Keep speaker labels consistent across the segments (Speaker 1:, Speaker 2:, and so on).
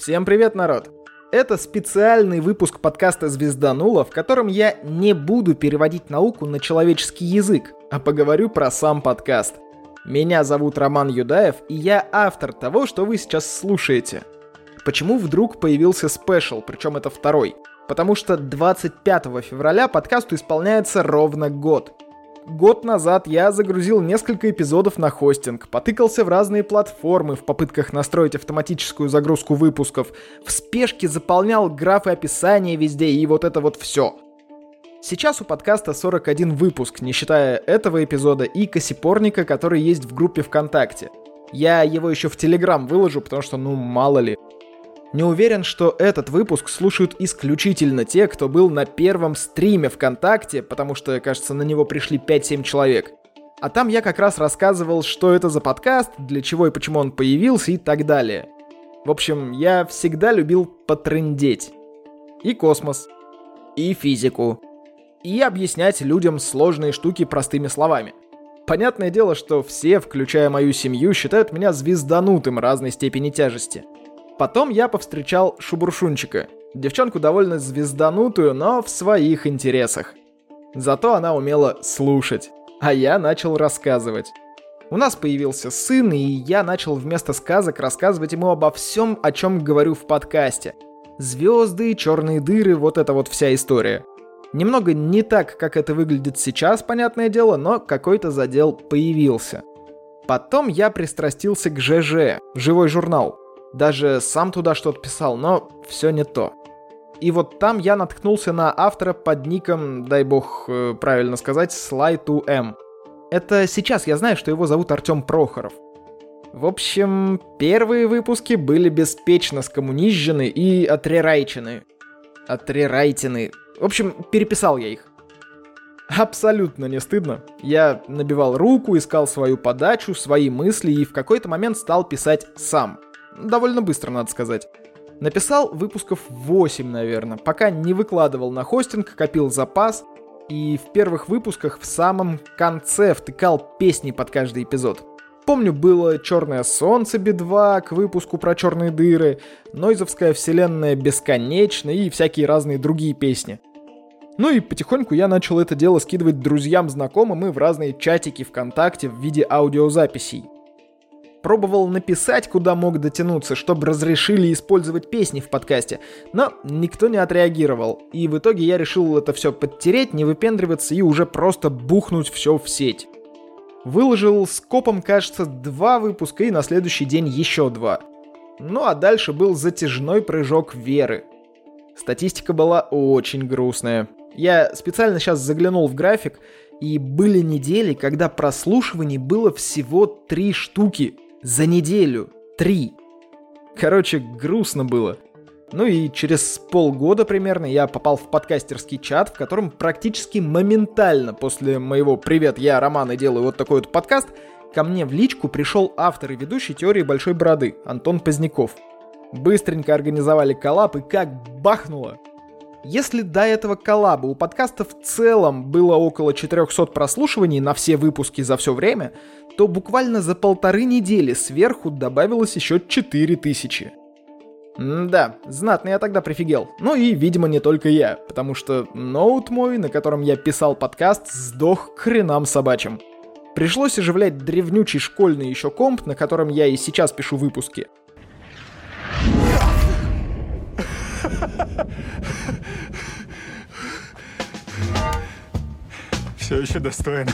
Speaker 1: Всем привет, народ! Это специальный выпуск подкаста «Звезданула», в котором я не буду переводить науку на человеческий язык, а поговорю про сам подкаст. Меня зовут Роман Юдаев, и я автор того, что вы сейчас слушаете. Почему вдруг появился спешл, причем это второй? Потому что 25 февраля подкасту исполняется ровно год – Год назад я загрузил несколько эпизодов на хостинг, потыкался в разные платформы в попытках настроить автоматическую загрузку выпусков, в спешке заполнял графы описания везде и вот это вот все. Сейчас у подкаста 41 выпуск, не считая этого эпизода и косипорника, который есть в группе ВКонтакте. Я его еще в Телеграм выложу, потому что, ну, мало ли. Не уверен, что этот выпуск слушают исключительно те, кто был на первом стриме ВКонтакте, потому что, кажется, на него пришли 5-7 человек. А там я как раз рассказывал, что это за подкаст, для чего и почему он появился и так далее. В общем, я всегда любил потрындеть. И космос, и физику, и объяснять людям сложные штуки простыми словами. Понятное дело, что все, включая мою семью, считают меня звезданутым разной степени тяжести – Потом я повстречал Шубуршунчика. Девчонку довольно звезданутую, но в своих интересах. Зато она умела слушать. А я начал рассказывать. У нас появился сын, и я начал вместо сказок рассказывать ему обо всем, о чем говорю в подкасте. Звезды, черные дыры, вот это вот вся история. Немного не так, как это выглядит сейчас, понятное дело, но какой-то задел появился. Потом я пристрастился к ЖЖ, живой журнал. Даже сам туда что-то писал, но все не то. И вот там я наткнулся на автора под ником, дай бог э, правильно сказать, Sly2M. Это сейчас я знаю, что его зовут Артем Прохоров. В общем, первые выпуски были беспечно скоммунизжены и отрерайчены. Отрерайтены. В общем, переписал я их. Абсолютно не стыдно. Я набивал руку, искал свою подачу, свои мысли и в какой-то момент стал писать сам – Довольно быстро, надо сказать. Написал выпусков 8, наверное, пока не выкладывал на хостинг, копил запас, и в первых выпусках в самом конце втыкал песни под каждый эпизод. Помню, было «Черное солнце» Би-2 к выпуску про черные дыры, «Нойзовская вселенная бесконечна» и всякие разные другие песни. Ну и потихоньку я начал это дело скидывать друзьям, знакомым и в разные чатики ВКонтакте в виде аудиозаписей. Пробовал написать, куда мог дотянуться, чтобы разрешили использовать песни в подкасте, но никто не отреагировал. И в итоге я решил это все подтереть, не выпендриваться и уже просто бухнуть все в сеть. Выложил с копом, кажется, два выпуска и на следующий день еще два. Ну а дальше был затяжной прыжок веры. Статистика была очень грустная. Я специально сейчас заглянул в график, и были недели, когда прослушиваний было всего три штуки. За неделю. Три. Короче, грустно было. Ну и через полгода примерно я попал в подкастерский чат, в котором практически моментально после моего «Привет, я Роман и делаю вот такой вот подкаст» ко мне в личку пришел автор и ведущий теории Большой Бороды Антон Поздняков. Быстренько организовали коллап и как бахнуло. Если до этого коллаба у подкаста в целом было около 400 прослушиваний на все выпуски за все время, то буквально за полторы недели сверху добавилось еще 4000. да, знатно я тогда прифигел. Ну и, видимо, не только я, потому что ноут мой, на котором я писал подкаст, сдох к хренам собачьим. Пришлось оживлять древнючий школьный еще комп, на котором я и сейчас пишу выпуски.
Speaker 2: Все еще достойно.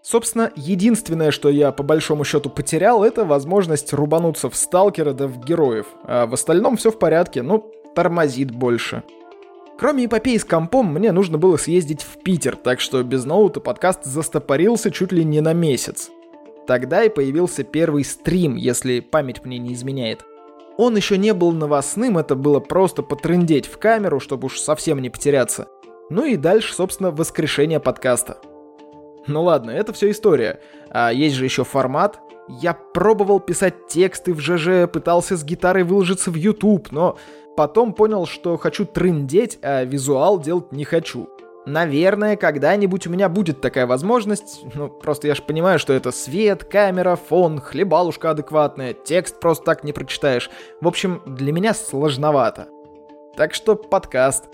Speaker 1: Собственно, единственное, что я по большому счету потерял, это возможность рубануться в сталкера да в героев. А в остальном все в порядке, ну, тормозит больше. Кроме эпопеи с компом, мне нужно было съездить в Питер, так что без ноута подкаст застопорился чуть ли не на месяц. Тогда и появился первый стрим, если память мне не изменяет. Он еще не был новостным, это было просто потрындеть в камеру, чтобы уж совсем не потеряться. Ну и дальше, собственно, воскрешение подкаста. Ну ладно, это все история. А есть же еще формат. Я пробовал писать тексты в ЖЖ, пытался с гитарой выложиться в YouTube, но потом понял, что хочу трындеть, а визуал делать не хочу. Наверное, когда-нибудь у меня будет такая возможность. Ну, просто я же понимаю, что это свет, камера, фон, хлебалушка адекватная, текст просто так не прочитаешь. В общем, для меня сложновато. Так что подкаст.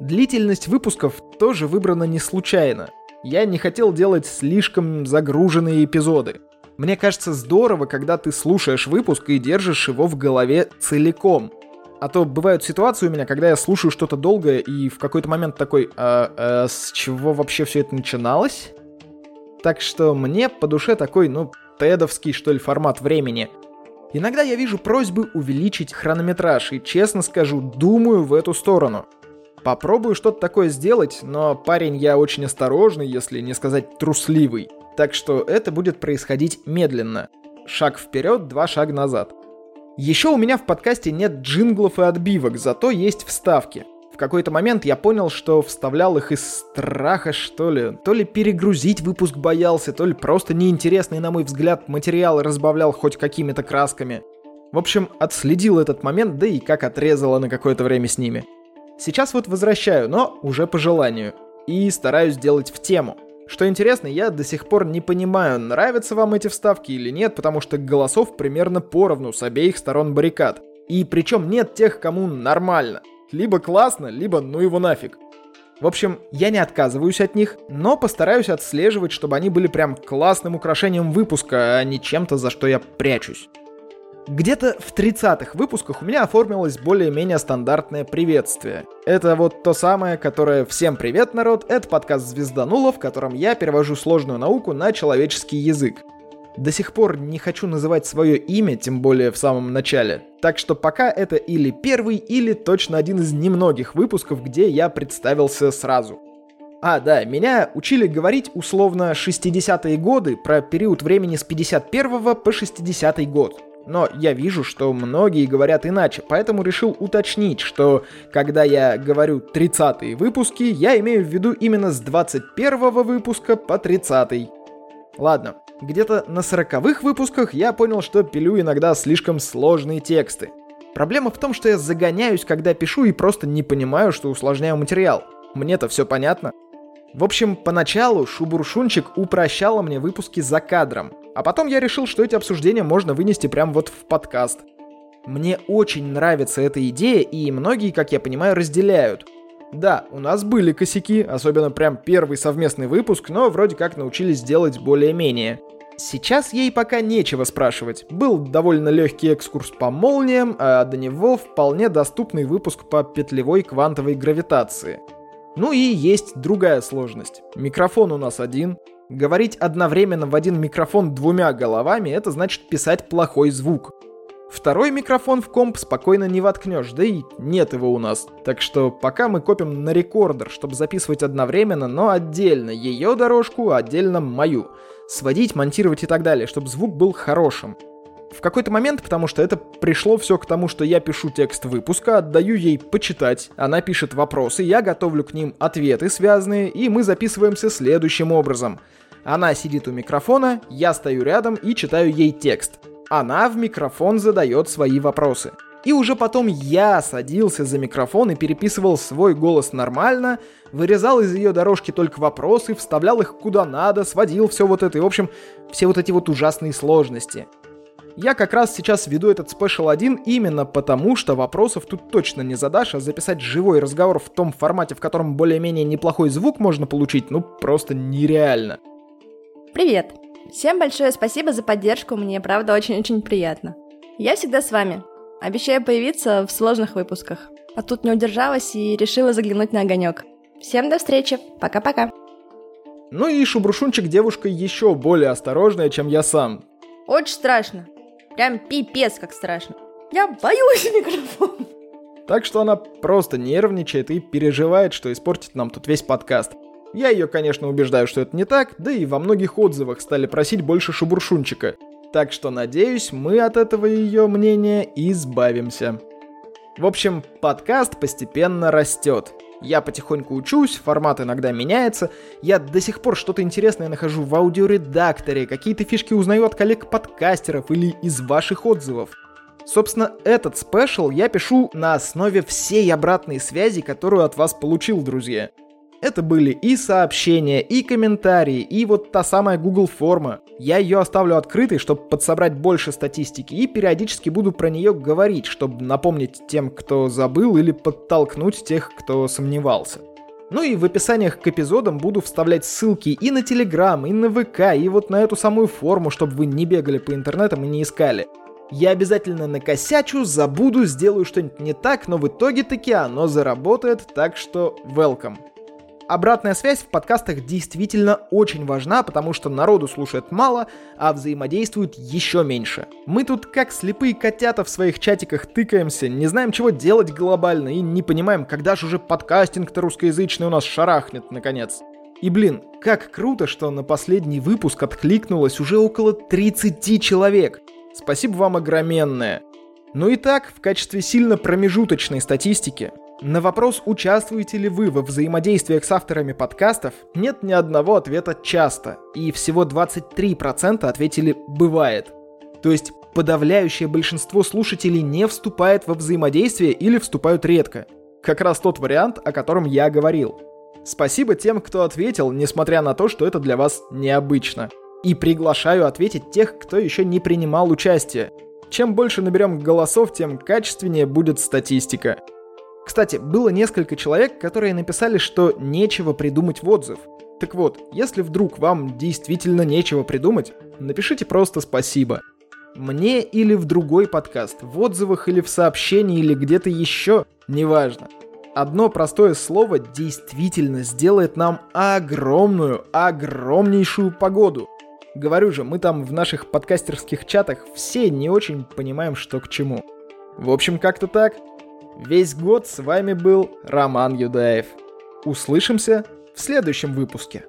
Speaker 1: Длительность выпусков тоже выбрана не случайно. Я не хотел делать слишком загруженные эпизоды. Мне кажется здорово, когда ты слушаешь выпуск и держишь его в голове целиком. А то бывают ситуации у меня, когда я слушаю что-то долгое и в какой-то момент такой, а, а с чего вообще все это начиналось? Так что мне по душе такой, ну, тедовский, что ли, формат времени. Иногда я вижу просьбы увеличить хронометраж, и честно скажу, думаю в эту сторону. Попробую что-то такое сделать, но парень я очень осторожный, если не сказать трусливый. Так что это будет происходить медленно. Шаг вперед, два шага назад. Еще у меня в подкасте нет джинглов и отбивок, зато есть вставки. В какой-то момент я понял, что вставлял их из страха, что ли. То ли перегрузить выпуск боялся, то ли просто неинтересный, на мой взгляд, материал разбавлял хоть какими-то красками. В общем, отследил этот момент, да и как отрезало на какое-то время с ними. Сейчас вот возвращаю, но уже по желанию. И стараюсь делать в тему – что интересно, я до сих пор не понимаю, нравятся вам эти вставки или нет, потому что голосов примерно поровну с обеих сторон баррикад. И причем нет тех, кому нормально. Либо классно, либо ну его нафиг. В общем, я не отказываюсь от них, но постараюсь отслеживать, чтобы они были прям классным украшением выпуска, а не чем-то, за что я прячусь. Где-то в 30-х выпусках у меня оформилось более-менее стандартное приветствие. Это вот то самое, которое «Всем привет, народ!» Это подкаст «Звезданула», в котором я перевожу сложную науку на человеческий язык. До сих пор не хочу называть свое имя, тем более в самом начале. Так что пока это или первый, или точно один из немногих выпусков, где я представился сразу. А, да, меня учили говорить условно 60-е годы про период времени с 51 по 60 год. Но я вижу, что многие говорят иначе, поэтому решил уточнить, что когда я говорю 30-е выпуски, я имею в виду именно с 21 выпуска по 30 -й. Ладно, где-то на 40-х выпусках я понял, что пилю иногда слишком сложные тексты. Проблема в том, что я загоняюсь, когда пишу и просто не понимаю, что усложняю материал. Мне-то все понятно. В общем, поначалу Шубуршунчик упрощала мне выпуски за кадром, а потом я решил, что эти обсуждения можно вынести прямо вот в подкаст. Мне очень нравится эта идея, и многие, как я понимаю, разделяют. Да, у нас были косяки, особенно прям первый совместный выпуск, но вроде как научились делать более-менее. Сейчас ей пока нечего спрашивать. Был довольно легкий экскурс по молниям, а до него вполне доступный выпуск по петлевой квантовой гравитации. Ну и есть другая сложность. Микрофон у нас один, Говорить одновременно в один микрофон двумя головами — это значит писать плохой звук. Второй микрофон в комп спокойно не воткнешь, да и нет его у нас. Так что пока мы копим на рекордер, чтобы записывать одновременно, но отдельно ее дорожку, отдельно мою. Сводить, монтировать и так далее, чтобы звук был хорошим. В какой-то момент, потому что это пришло все к тому, что я пишу текст выпуска, отдаю ей почитать, она пишет вопросы, я готовлю к ним ответы связанные, и мы записываемся следующим образом — она сидит у микрофона, я стою рядом и читаю ей текст. Она в микрофон задает свои вопросы. И уже потом я садился за микрофон и переписывал свой голос нормально, вырезал из ее дорожки только вопросы, вставлял их куда надо, сводил все вот это, и в общем, все вот эти вот ужасные сложности. Я как раз сейчас веду этот спешл один именно потому, что вопросов тут точно не задашь, а записать живой разговор в том формате, в котором более-менее неплохой звук можно получить, ну просто нереально.
Speaker 3: Привет! Всем большое спасибо за поддержку, мне правда очень-очень приятно. Я всегда с вами. Обещаю появиться в сложных выпусках. А тут не удержалась и решила заглянуть на огонек. Всем до встречи, пока-пока.
Speaker 1: Ну и Шубрушунчик девушка еще более осторожная, чем я сам.
Speaker 3: Очень страшно. Прям пипец как страшно. Я боюсь микрофон.
Speaker 1: Так что она просто нервничает и переживает, что испортит нам тут весь подкаст. Я ее, конечно, убеждаю, что это не так, да и во многих отзывах стали просить больше шубуршунчика. Так что, надеюсь, мы от этого ее мнения избавимся. В общем, подкаст постепенно растет. Я потихоньку учусь, формат иногда меняется. Я до сих пор что-то интересное нахожу в аудиоредакторе, какие-то фишки узнаю от коллег-подкастеров или из ваших отзывов. Собственно, этот спешл я пишу на основе всей обратной связи, которую от вас получил, друзья. Это были и сообщения, и комментарии, и вот та самая Google форма. Я ее оставлю открытой, чтобы подсобрать больше статистики, и периодически буду про нее говорить, чтобы напомнить тем, кто забыл, или подтолкнуть тех, кто сомневался. Ну и в описаниях к эпизодам буду вставлять ссылки и на Телеграм, и на ВК, и вот на эту самую форму, чтобы вы не бегали по интернетам и не искали. Я обязательно накосячу, забуду, сделаю что-нибудь не так, но в итоге таки оно заработает, так что welcome обратная связь в подкастах действительно очень важна, потому что народу слушает мало, а взаимодействуют еще меньше. Мы тут как слепые котята в своих чатиках тыкаемся, не знаем, чего делать глобально и не понимаем, когда же уже подкастинг-то русскоязычный у нас шарахнет, наконец. И блин, как круто, что на последний выпуск откликнулось уже около 30 человек. Спасибо вам огроменное. Ну и так, в качестве сильно промежуточной статистики, на вопрос, участвуете ли вы во взаимодействиях с авторами подкастов, нет ни одного ответа «часто», и всего 23% ответили «бывает». То есть подавляющее большинство слушателей не вступает во взаимодействие или вступают редко. Как раз тот вариант, о котором я говорил. Спасибо тем, кто ответил, несмотря на то, что это для вас необычно. И приглашаю ответить тех, кто еще не принимал участие. Чем больше наберем голосов, тем качественнее будет статистика. Кстати, было несколько человек, которые написали, что нечего придумать в отзыв. Так вот, если вдруг вам действительно нечего придумать, напишите просто спасибо. Мне или в другой подкаст, в отзывах или в сообщении или где-то еще, неважно. Одно простое слово действительно сделает нам огромную, огромнейшую погоду. Говорю же, мы там в наших подкастерских чатах все не очень понимаем, что к чему. В общем, как-то так. Весь год с вами был Роман Юдаев. Услышимся в следующем выпуске.